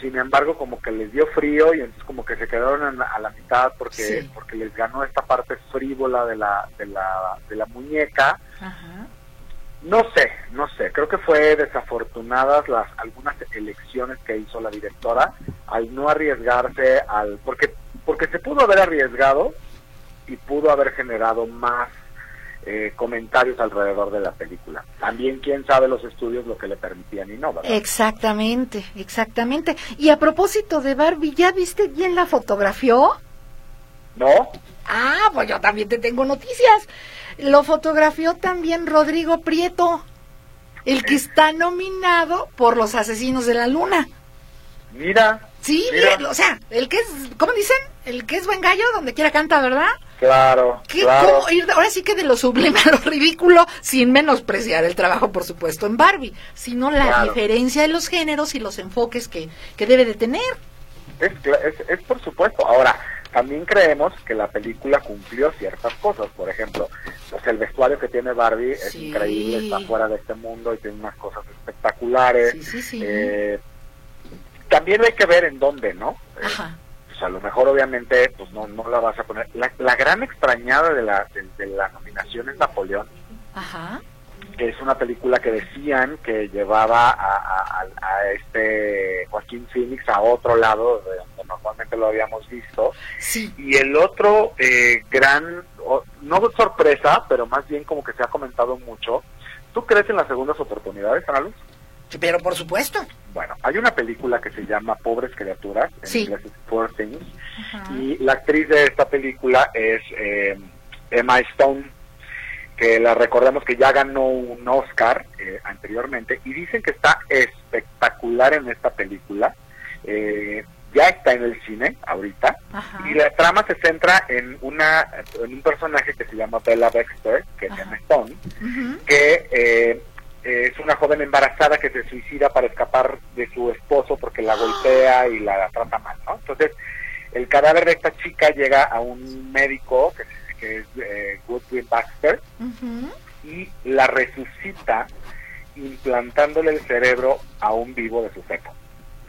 Sin embargo, como que les dio frío y entonces como que se quedaron a la mitad porque porque les ganó esta parte frívola de la de la, de la muñeca. No sé, no sé. Creo que fue desafortunadas las algunas elecciones que hizo la directora al no arriesgarse al porque porque se pudo haber arriesgado y pudo haber generado más eh, comentarios alrededor de la película. También quién sabe los estudios lo que le permitían y no, ¿verdad? Exactamente, exactamente. Y a propósito de Barbie, ¿ya viste quién la fotografió? No. Ah, pues yo también te tengo noticias. Lo fotografió también Rodrigo Prieto, el que está nominado por Los Asesinos de la Luna. Mira. Sí, o sea, el que es, ¿cómo dicen? El que es buen gallo, donde quiera canta, ¿verdad? Claro, claro. ahora sí que de lo sublime a lo ridículo, sin menospreciar el trabajo, por supuesto, en Barbie, sino la diferencia de los géneros y los enfoques que, que debe de tener. Es, es, es por supuesto. Ahora, también creemos que la película cumplió ciertas cosas. Por ejemplo, pues el vestuario que tiene Barbie es increíble, está fuera de este mundo y tiene unas cosas espectaculares. Eh, también hay que ver en dónde, ¿no? Eh, pues a lo mejor obviamente pues no, no la vas a poner. La, gran extrañada de la, de la nominación es Napoleón. Ajá que es una película que decían que llevaba a, este Joaquín Phoenix a otro lado de donde normalmente lo habíamos visto. Sí. Y el otro eh, gran, no sorpresa, pero más bien como que se ha comentado mucho, ¿Tú crees en las segundas oportunidades, Ana Luz? Sí, pero por supuesto. Bueno, hay una película que se llama Pobres Criaturas, en sí. inglés es Poor Things, y la actriz de esta película es eh, Emma Stone, que la recordemos que ya ganó un Oscar eh, anteriormente, y dicen que está espectacular en esta película. Eh, ya está en el cine ahorita y la trama se centra en una en un personaje que se llama Bella Dexter que es Emma Stone que eh, es una joven embarazada que se suicida para escapar de su esposo porque la golpea y la trata mal no entonces el cadáver de esta chica llega a un médico que, que es eh, Goodwin Baxter y la resucita implantándole el cerebro a un vivo de su feto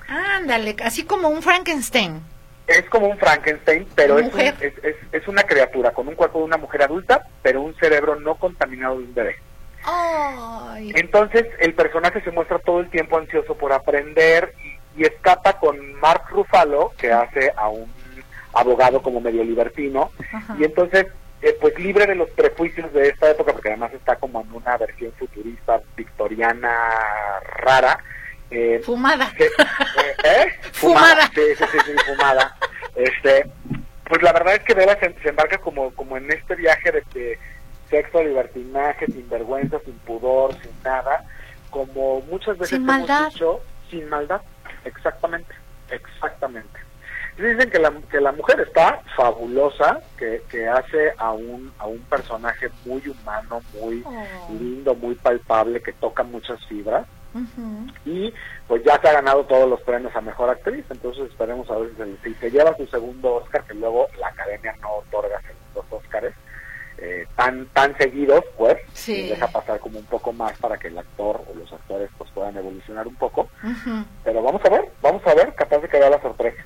Ándale, así como un Frankenstein. Es como un Frankenstein, pero es, un, es, es, es, una criatura con un cuerpo de una mujer adulta, pero un cerebro no contaminado de un bebé. Ay. Entonces el personaje se muestra todo el tiempo ansioso por aprender y, y escapa con Mark Ruffalo, que hace a un abogado como medio libertino, Ajá. y entonces eh, pues libre de los prejuicios de esta época, porque además está como en una versión futurista victoriana rara, eh, fumada. Que, eh, ¿eh? Fumada. fumada. Sí, sí, sí, sí, fumada. Este, pues la verdad es que Vela se, se, embarca como, como en este viaje de, de sexo, libertinaje, sin vergüenza, sin pudor, sin nada, como muchas veces sin maldad. hemos dicho, sin maldad, exactamente, exactamente. Dicen que la, que la mujer está fabulosa, que, que hace a un, a un personaje muy humano, muy oh. lindo, muy palpable, que toca muchas fibras. Uh -huh. y pues ya se ha ganado todos los premios a mejor actriz, entonces esperemos a ver si, se lleva su segundo Oscar, que luego la academia no otorga segundos Oscars eh, tan tan seguidos, pues, sí. y deja pasar como un poco más para que el actor o los actores pues puedan evolucionar un poco. Uh -huh. Pero vamos a ver, vamos a ver, capaz de que da la sorpresa.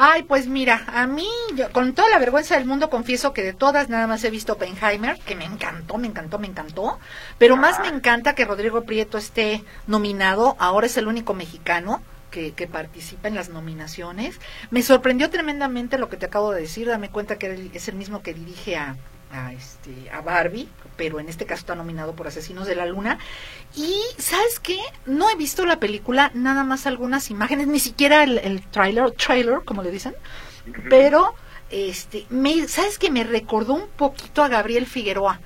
Ay, pues mira, a mí, yo, con toda la vergüenza del mundo, confieso que de todas nada más he visto Oppenheimer, que me encantó, me encantó, me encantó. Pero ah. más me encanta que Rodrigo Prieto esté nominado. Ahora es el único mexicano que, que, participa en las nominaciones. Me sorprendió tremendamente lo que te acabo de decir. Dame cuenta que es el mismo que dirige a, a, este, a Barbie, pero en este caso está nominado por Asesinos de la Luna. Y, ¿sabes qué? No he visto la película, nada más algunas imágenes, ni siquiera el, el trailer, trailer, como le dicen, uh -huh. pero, este, me, ¿sabes qué? Me recordó un poquito a Gabriel Figueroa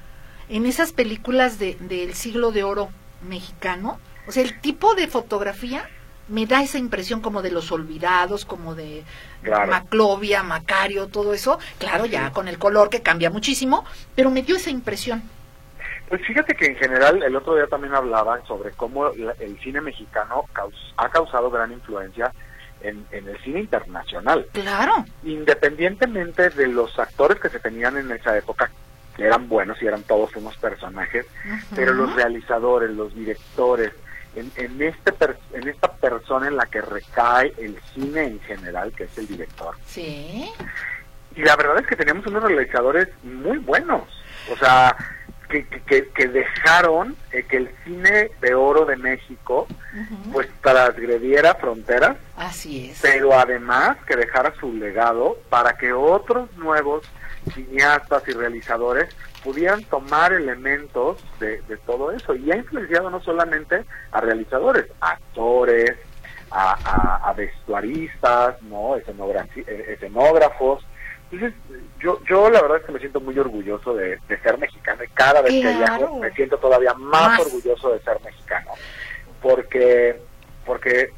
en esas películas de, del siglo de oro mexicano. O sea, el tipo de fotografía me da esa impresión como de los olvidados, como de claro. Maclovia, Macario, todo eso. Claro, ya con el color que cambia muchísimo, pero me dio esa impresión. Pues fíjate que en general el otro día también hablaban sobre cómo el cine mexicano caus ha causado gran influencia en, en, el cine internacional. Claro. Independientemente de los actores que se tenían en esa época, que eran buenos y eran todos unos personajes, uh -huh. pero los realizadores, los directores, en, en, este per, en esta persona en la que recae el cine en general, que es el director. Sí. Y la verdad es que teníamos unos realizadores muy buenos. O sea, que, que, que dejaron eh, que el cine de oro de México uh -huh. pues transgrediera fronteras. Así es. Pero además que dejara su legado para que otros nuevos cineastas y realizadores pudieran tomar elementos de, de, todo eso y ha influenciado no solamente a realizadores, a actores, a, a, a vestuaristas, no, escenógrafos. Entonces, yo, yo la verdad es que me siento muy orgulloso de, de ser mexicano y cada vez claro. que viajo me siento todavía más, más, orgulloso de ser mexicano, porque, porque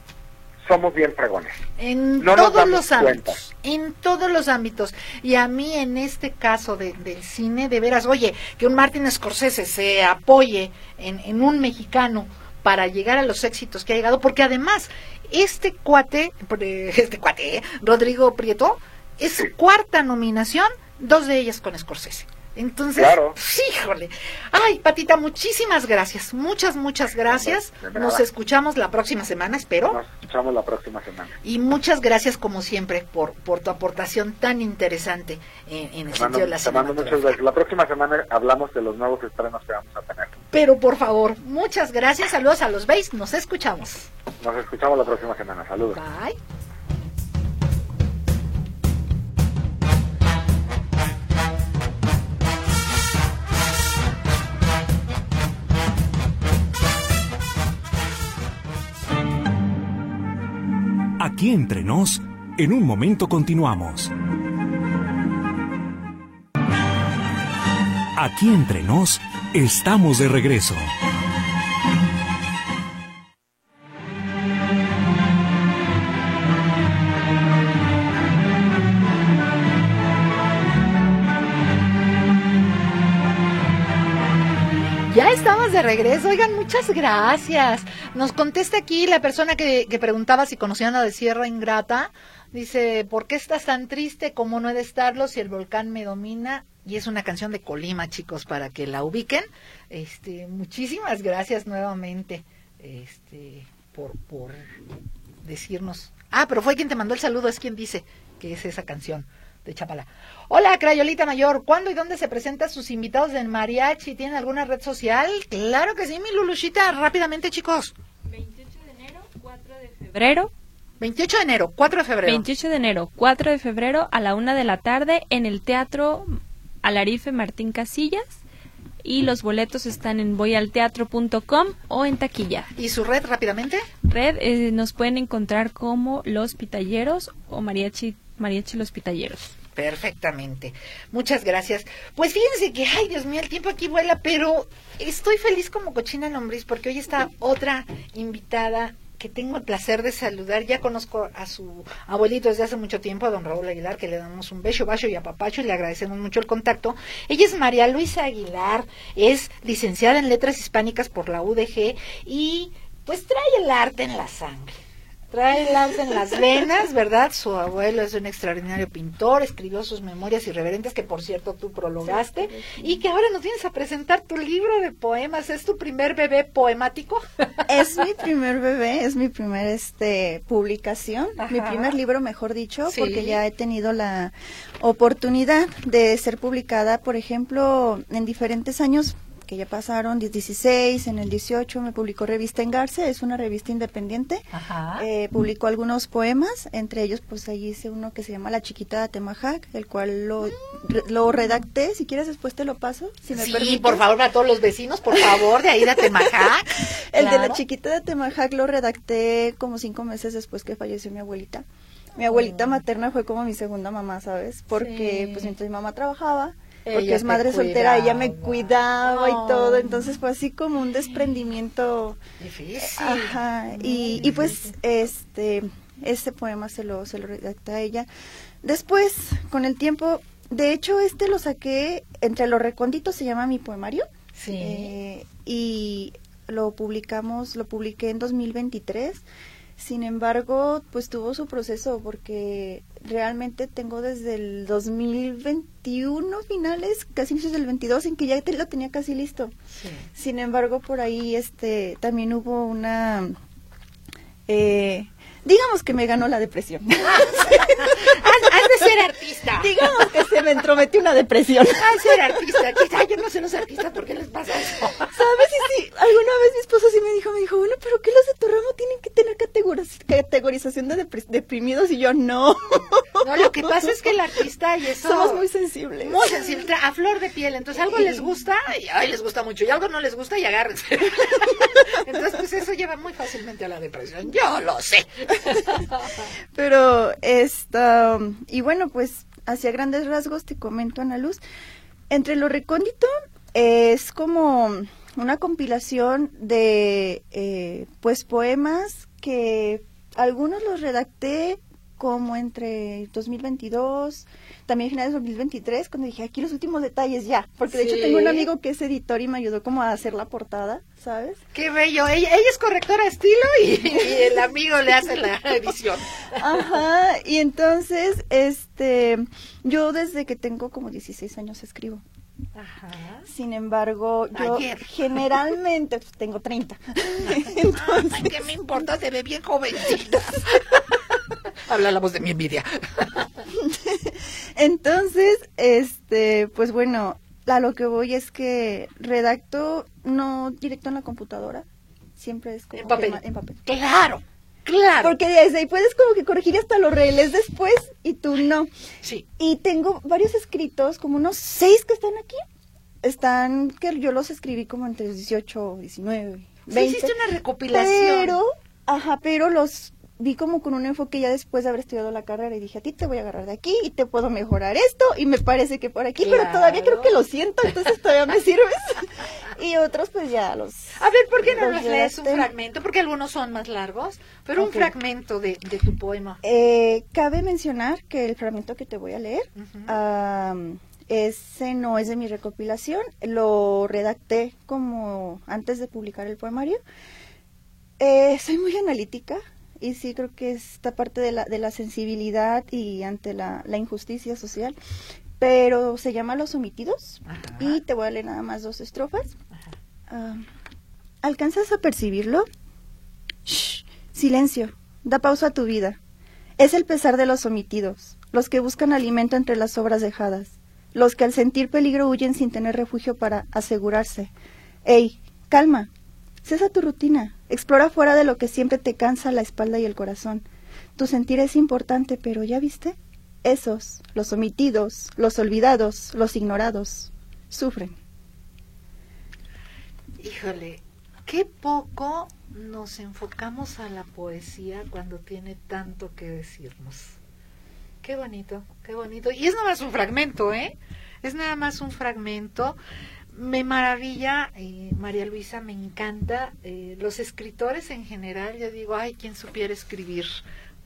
somos bien fregones. En no todos los ámbitos. Cuenta. En todos los ámbitos. Y a mí, en este caso de, del cine, de veras, oye, que un Martin Scorsese se apoye en, en un mexicano para llegar a los éxitos que ha llegado, porque además, este cuate, este cuate, Rodrigo Prieto, es sí. su cuarta nominación, dos de ellas con Scorsese. Entonces, claro. híjole. Ay, Patita, muchísimas gracias. Muchas, muchas gracias. Nos escuchamos la próxima semana, espero. Nos escuchamos la próxima semana. Y muchas gracias, como siempre, por, por tu aportación tan interesante en, en el te sentido mando, de la muchas gracias. La próxima semana hablamos de los nuevos estrenos que vamos a tener. Pero por favor, muchas gracias. Saludos a los Bays. Nos escuchamos. Nos escuchamos la próxima semana. Saludos. Bye. Aquí entre nos, en un momento continuamos. Aquí entre nos, estamos de regreso. Regreso. Oigan, muchas gracias. Nos contesta aquí la persona que, preguntaba si conocían a de Sierra Ingrata. Dice, ¿por qué estás tan triste? ¿Cómo no he de estarlo si el volcán me domina? Y es una canción de Colima, chicos, para que la ubiquen. Este, muchísimas gracias nuevamente este, por, por decirnos. Ah, pero fue quien te mandó el saludo, es quien dice que es esa canción de Chapala. Hola, Crayolita Mayor. ¿Cuándo y dónde se presentan sus invitados del mariachi? ¿Tienen alguna red social? Claro que sí, mi Luluchita. Rápidamente, chicos. 28 de enero, 4 de febrero. 28 de enero, 4 de febrero. 28 de enero, 4 de febrero a la una de la tarde en el Teatro Alarife Martín Casillas. Y los boletos están en voyalteatro.com o en taquilla. ¿Y su red rápidamente? Red eh, nos pueden encontrar como Los Pitalleros o Mariachi Mariachi Los Pitalleros. Perfectamente. Muchas gracias. Pues fíjense que, ay Dios mío, el tiempo aquí vuela, pero estoy feliz como cochina lombriz porque hoy está otra invitada que tengo el placer de saludar. Ya conozco a su abuelito desde hace mucho tiempo, a don Raúl Aguilar, que le damos un beso, bacho y apapacho y le agradecemos mucho el contacto. Ella es María Luisa Aguilar, es licenciada en Letras Hispánicas por la UDG y pues trae el arte en la sangre Trae el en las venas, ¿verdad? Su abuelo es un extraordinario pintor, escribió sus memorias irreverentes, que por cierto tú prologaste, y que ahora nos vienes a presentar tu libro de poemas. ¿Es tu primer bebé poemático? Es mi primer bebé, es mi primer este publicación, mi primer libro, mejor dicho, porque ya he tenido la oportunidad de ser publicada, por ejemplo, en diferentes años que ya pasaron, 16, en el 18 me publicó Revista Engarce, es una revista independiente. Eh, publicó algunos poemas, entre ellos pues ahí hice uno que se llama La Chiquita de Atemajac, el cual lo, lo redacté, si quieres después te lo paso, si me sí, por favor, a todos los vecinos, por favor, de ahí de Atemajac. el de La Chiquita de Atemajac lo redacté como cinco meses después que falleció mi abuelita. Mi abuelita oh. materna fue como mi segunda mamá, ¿sabes? Porque pues mientras mi mamá trabajaba, porque es madre soltera, ella me cuidaba y todo, entonces fue así como un desprendimiento difícil. Ajá, y, y pues este este poema se lo se lo redacta a ella. Después, con el tiempo, de hecho este lo saqué entre los recónditos se llama mi poemario. Sí. Eh, y lo publicamos, lo publiqué en 2023 sin embargo, pues tuvo su proceso porque realmente tengo desde el 2021 finales, casi inicios del 22, en que ya lo tenía casi listo. Sin embargo, por ahí este también hubo una eh, digamos que me ganó la depresión. de ser artista. Digamos que se me entrometió una depresión. Ser artista. yo no sé los artistas por qué les pasa eso. ¿Sabes? Y sí, alguna vez mi esposo sí me dijo, me dijo, bueno, pero ¿qué los de tu ramo tienen que tener categorización de deprimidos? Y yo, no. No, lo que pasa es que el artista y eso... Somos muy sensibles. Muy sensibles, a flor de piel. Entonces algo les gusta y ay, les gusta mucho. Y algo no les gusta y agárrense. Entonces, pues eso lleva muy fácilmente a la depresión. Yo lo sé. Pero, esta, y bueno, pues hacia grandes rasgos te comento, Ana Luz, entre lo recóndito es como una compilación de, eh, pues, poemas que algunos los redacté como entre 2022, también finales de 2023, cuando dije, aquí los últimos detalles ya, porque de hecho tengo un amigo que es editor y me ayudó como a hacer la portada, ¿sabes? Qué bello, ella, es correctora de estilo y, el amigo le hace la edición. Ajá, y entonces, este, yo desde que tengo como 16 años escribo. Ajá. Sin embargo, yo generalmente pues, tengo 30. Entonces... ¿Qué me importa? Se ve bien jovencita. Habla la voz de mi envidia. Entonces, este, pues bueno, a lo que voy es que redacto no directo en la computadora, siempre es como en papel. en papel. Claro. Claro. Porque desde ahí puedes como que corregir hasta los reles después y tú no. Sí. Y tengo varios escritos, como unos seis que están aquí. Están, que yo los escribí como entre 18, 19, 20. Sí, hiciste una recopilación. Pero, ajá, pero los vi como con un enfoque ya después de haber estudiado la carrera y dije, a ti te voy a agarrar de aquí y te puedo mejorar esto y me parece que por aquí, pero todavía creo que lo siento, entonces todavía me sirves. y otros pues ya los... A ver, ¿por qué no nos lees un fragmento? Porque algunos son más largos, pero un fragmento de, tu poema. Eh, cabe mencionar que el fragmento que te voy a leer... ese no es de mi recopilación, lo redacté como antes de publicar el poemario. Eh, soy muy analítica, y sí creo que esta parte de la, de la sensibilidad y ante la, la injusticia social, pero se llama Los Omitidos y te voy a leer nada más dos estrofas. Ah, ¿Alcanzas a percibirlo? Shh, silencio, da pausa a tu vida. Es el pesar de los omitidos, los que buscan alimento entre las obras dejadas, los que al sentir peligro huyen sin tener refugio para asegurarse. Ey, calma, cesa tu rutina, Explora fuera de lo que siempre te cansa la espalda y el corazón. Tu sentir es importante, pero ¿ya viste? Esos, los omitidos, los olvidados, los ignorados, sufren. Híjole, qué poco nos enfocamos a la poesía cuando tiene tanto que decirnos. Qué bonito, qué bonito. Y es nada más un fragmento, ¿eh? Es nada más un fragmento me maravilla, eh, María Luisa, me encanta. Eh, los escritores en general, yo digo, ay, quien supiera escribir,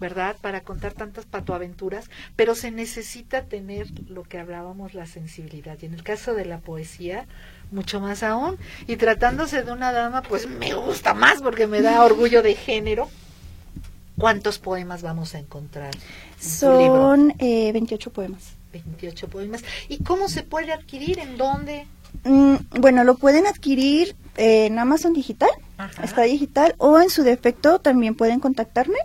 ¿verdad? Para contar tantas patoaventuras, pero se necesita tener lo que hablábamos, la sensibilidad. Y en el caso de la poesía, mucho más aún. Y tratándose de una dama, pues me gusta más porque me da orgullo de género. ¿Cuántos poemas vamos a encontrar? Son eh, 28 poemas. 28 poemas. ¿Y cómo se puede adquirir? ¿En dónde? Mm, bueno, lo pueden adquirir en Amazon Digital, está digital, o en su defecto también pueden contactarme.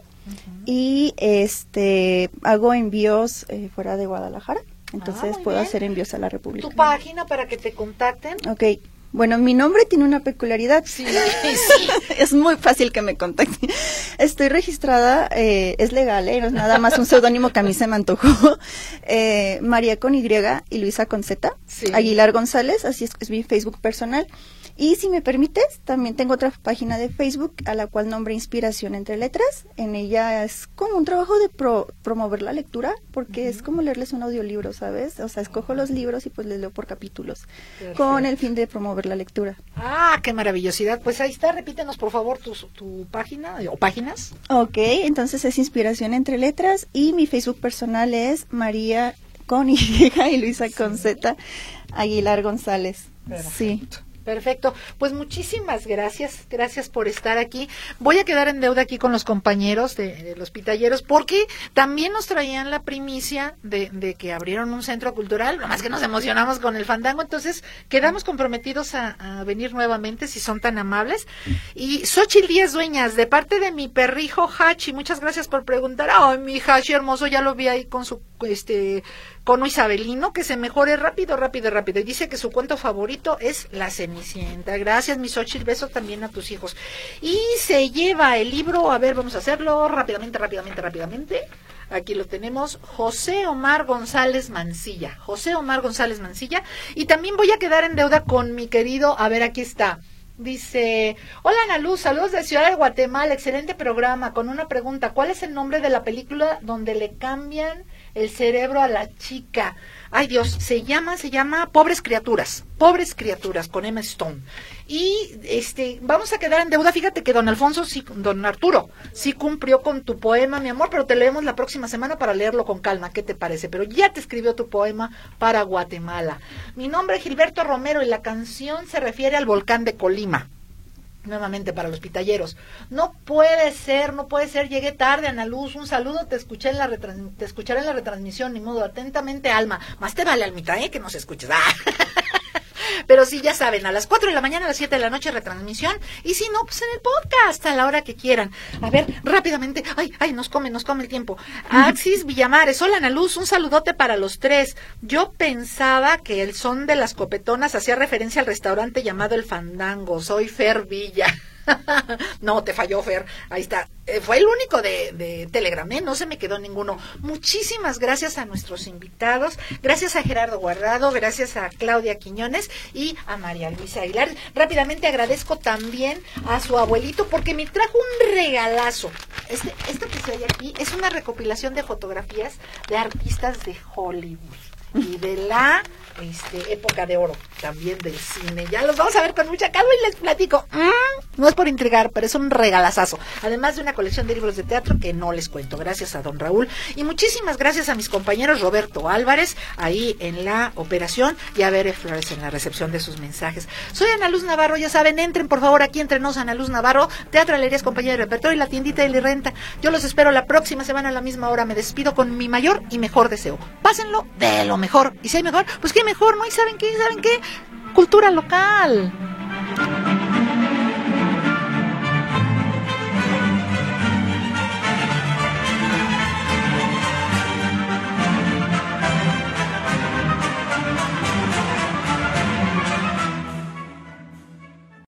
Y este hago envíos eh, fuera de Guadalajara, entonces ah, puedo hacer envíos a la República. ¿Tu página para que te contacten? Ok, bueno, mi nombre tiene una peculiaridad. Sí, sí. es muy fácil que me contacten. Estoy registrada, eh, es legal, ¿eh? no es nada más un seudónimo que a mí se me antojó. Eh, María con Y y Luisa con Z. Aguilar González, así es, es mi Facebook personal. Y si me permites, también tengo otra página de Facebook a la cual nombre Inspiración entre Letras. En ella es como un trabajo de promover la lectura, porque es como leerles un audiolibro, ¿sabes? O sea, escojo los libros y pues les leo por capítulos, con el fin de promover la lectura. Ah, qué maravillosidad. Pues ahí está, repítenos por favor tu, tu página o páginas. Ok, entonces es Inspiración entre Letras y mi Facebook personal es María con Y y Luisa con Z Aguilar González. Sí. Perfecto. Pues muchísimas gracias. Gracias por estar aquí. Voy a quedar en deuda aquí con los compañeros de, los pitalleros porque también nos traían la primicia de, que abrieron un centro cultural. Nomás que nos emocionamos con el fandango. Entonces quedamos comprometidos a, venir nuevamente si son tan amables. Y Xochitl Díaz Dueñas, de parte de mi perrijo Hachi. Muchas gracias por preguntar. Ay, mi Hachi hermoso, ya lo vi ahí con su este cono isabelino, que se mejore rápido, rápido, rápido. Y dice que su cuento favorito es La Cenicienta. Gracias, mis Xochitl. Beso también a tus hijos. Y se lleva el libro, a ver, vamos a hacerlo rápidamente, rápidamente, rápidamente. Aquí lo tenemos, José Omar González Mancilla. José Omar González Mancilla. Y también voy a quedar en deuda con mi querido, a ver, aquí está. Dice, hola Ana Luz, saludos de Ciudad de Guatemala, excelente programa, con una pregunta, ¿cuál es el nombre de la película donde le cambian el cerebro a la chica. Ay Dios, se llama, se llama Pobres Criaturas, Pobres Criaturas con Emma Stone. Y este, vamos a quedar en deuda. Fíjate que don Alfonso, sí, don Arturo, sí cumplió con tu poema, mi amor, pero te leemos la próxima semana para leerlo con calma. ¿Qué te parece? Pero ya te escribió tu poema para Guatemala. Mi nombre es Gilberto Romero y la canción se refiere al volcán de Colima nuevamente para los pitalleros. No puede ser, no puede ser, llegué tarde, Ana Luz, un saludo, te escuché en la te escucharé en la retransmisión, ni modo, atentamente, Alma. Más te vale, Almita, ¿eh? Que nos escuches. Ah. Pero sí, ya saben, a las 4 de la mañana, a las 7 de la noche retransmisión. Y si no, pues en el podcast, a la hora que quieran. A ver, rápidamente. Ay, ay, nos come, nos come el tiempo. Axis Villamares, hola Ana Luz, un saludote para los tres. Yo pensaba que el son de las copetonas hacía referencia al restaurante llamado El Fandango. Soy Fer Villa. no, te falló, Fer. Ahí está. Eh, fue el único de, de Telegram, ¿eh? No se me quedó ninguno. Muchísimas gracias a nuestros invitados. Gracias a Gerardo Guardado, gracias a Claudia Quiñones y a María Luisa Aguilar. Rápidamente agradezco también a su abuelito porque me trajo un regalazo. Este, esto que se oye aquí es una recopilación de fotografías de artistas de Hollywood y de la este, época de oro también del cine. Ya los vamos a ver con mucha calma y les platico. Mm, no es por intrigar, pero es un regalazazo. Además de una colección de libros de teatro que no les cuento. Gracias a don Raúl. Y muchísimas gracias a mis compañeros Roberto Álvarez ahí en la operación y a Bere Flores en la recepción de sus mensajes. Soy Ana Luz Navarro, ya saben, entren por favor aquí entre nos, Ana Luz Navarro, Teatro Alerías, compañía de repertorio y la tiendita de renta. Yo los espero la próxima semana a la misma hora. Me despido con mi mayor y mejor deseo. Pásenlo de lo mejor. Y si hay mejor, pues qué mejor, ¿no? ¿Y saben qué? ¿Saben qué? Cultura local.